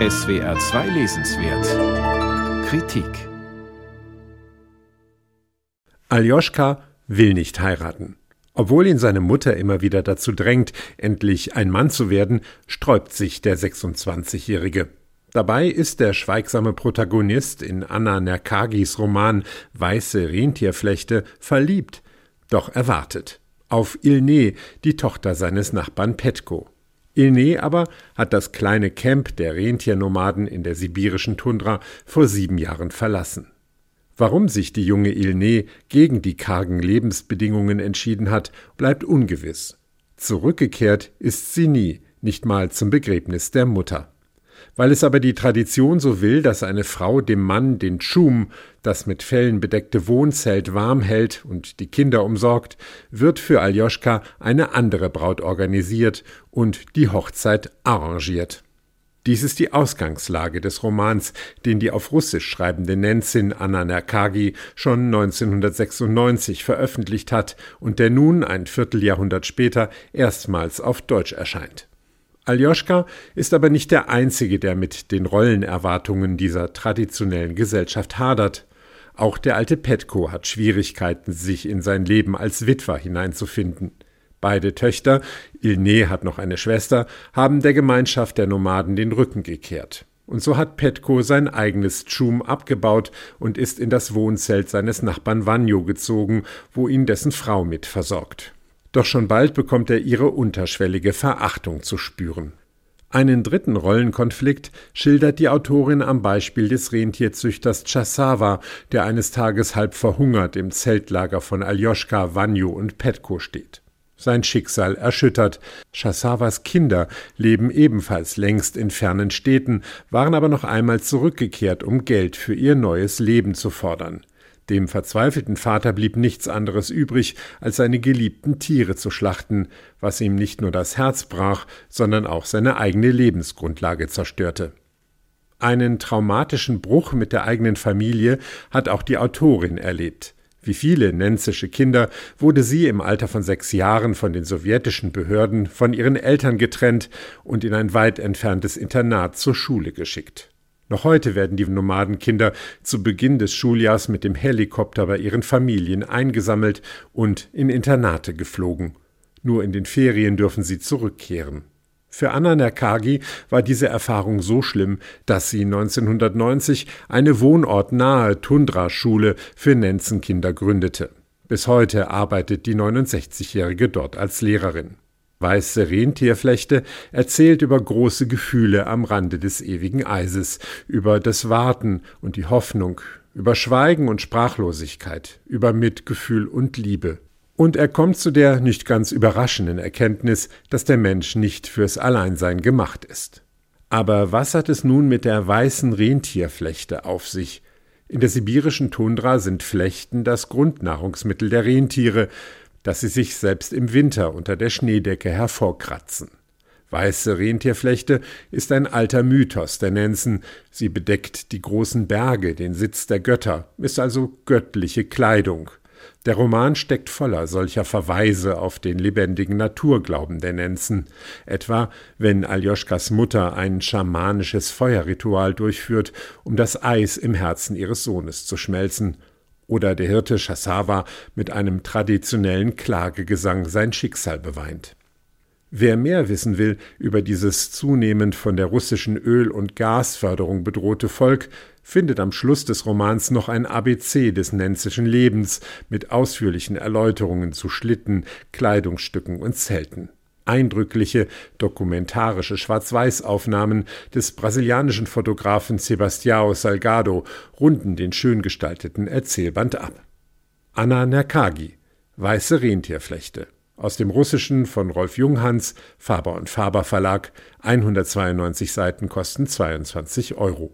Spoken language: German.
SWR 2 Lesenswert Kritik Aljoschka will nicht heiraten. Obwohl ihn seine Mutter immer wieder dazu drängt, endlich ein Mann zu werden, sträubt sich der 26-Jährige. Dabei ist der schweigsame Protagonist in Anna Nerkagis Roman Weiße Rentierflechte verliebt, doch erwartet. Auf Ilne, die Tochter seines Nachbarn Petko. Ilne aber hat das kleine Camp der Rentiernomaden in der sibirischen Tundra vor sieben Jahren verlassen. Warum sich die junge Ilne gegen die kargen Lebensbedingungen entschieden hat, bleibt ungewiss. Zurückgekehrt ist sie nie, nicht mal zum Begräbnis der Mutter. Weil es aber die Tradition so will, dass eine Frau dem Mann den Tschum, das mit Fellen bedeckte Wohnzelt warm hält und die Kinder umsorgt, wird für Aljoschka eine andere Braut organisiert und die Hochzeit arrangiert. Dies ist die Ausgangslage des Romans, den die auf Russisch schreibende Nenzin Anna Nerkagi schon 1996 veröffentlicht hat und der nun ein Vierteljahrhundert später erstmals auf Deutsch erscheint. Aljoschka ist aber nicht der Einzige, der mit den Rollenerwartungen dieser traditionellen Gesellschaft hadert. Auch der alte Petko hat Schwierigkeiten, sich in sein Leben als Witwer hineinzufinden. Beide Töchter, Ilne hat noch eine Schwester, haben der Gemeinschaft der Nomaden den Rücken gekehrt. Und so hat Petko sein eigenes Tschum abgebaut und ist in das Wohnzelt seines Nachbarn Vanjo gezogen, wo ihn dessen Frau mit versorgt. Doch schon bald bekommt er ihre unterschwellige Verachtung zu spüren. Einen dritten Rollenkonflikt schildert die Autorin am Beispiel des Rentierzüchters Chasawa, der eines Tages halb verhungert im Zeltlager von Aljoschka, Vanjo und Petko steht. Sein Schicksal erschüttert. Chasawas Kinder leben ebenfalls längst in fernen Städten, waren aber noch einmal zurückgekehrt, um Geld für ihr neues Leben zu fordern. Dem verzweifelten Vater blieb nichts anderes übrig, als seine geliebten Tiere zu schlachten, was ihm nicht nur das Herz brach, sondern auch seine eigene Lebensgrundlage zerstörte. Einen traumatischen Bruch mit der eigenen Familie hat auch die Autorin erlebt. Wie viele nenzische Kinder wurde sie im Alter von sechs Jahren von den sowjetischen Behörden von ihren Eltern getrennt und in ein weit entferntes Internat zur Schule geschickt. Noch heute werden die Nomadenkinder zu Beginn des Schuljahrs mit dem Helikopter bei ihren Familien eingesammelt und in Internate geflogen. Nur in den Ferien dürfen sie zurückkehren. Für Anna Nerkagi war diese Erfahrung so schlimm, dass sie 1990 eine wohnortnahe Tundra-Schule für Nenzenkinder gründete. Bis heute arbeitet die 69-Jährige dort als Lehrerin. Weiße Rentierflechte erzählt über große Gefühle am Rande des ewigen Eises, über das Warten und die Hoffnung, über Schweigen und Sprachlosigkeit, über Mitgefühl und Liebe. Und er kommt zu der nicht ganz überraschenden Erkenntnis, dass der Mensch nicht fürs Alleinsein gemacht ist. Aber was hat es nun mit der weißen Rentierflechte auf sich? In der sibirischen Tundra sind Flechten das Grundnahrungsmittel der Rentiere, dass sie sich selbst im Winter unter der Schneedecke hervorkratzen. Weiße Rentierflechte ist ein alter Mythos der Nenzen. Sie bedeckt die großen Berge, den Sitz der Götter, ist also göttliche Kleidung. Der Roman steckt voller solcher Verweise auf den lebendigen Naturglauben der Nenzen, etwa wenn Aljoschkas Mutter ein schamanisches Feuerritual durchführt, um das Eis im Herzen ihres Sohnes zu schmelzen, oder der Hirte Chassawa mit einem traditionellen Klagegesang sein Schicksal beweint. Wer mehr wissen will über dieses zunehmend von der russischen Öl- und Gasförderung bedrohte Volk, findet am Schluss des Romans noch ein ABC des nenzischen Lebens mit ausführlichen Erläuterungen zu Schlitten, Kleidungsstücken und Zelten eindrückliche dokumentarische Schwarz-Weiß-Aufnahmen des brasilianischen Fotografen Sebastião Salgado runden den schön gestalteten Erzählband ab. Anna Nerkagi Weiße Rentierflechte aus dem Russischen von Rolf Junghans, Faber und Faber Verlag, 192 Seiten kosten 22 Euro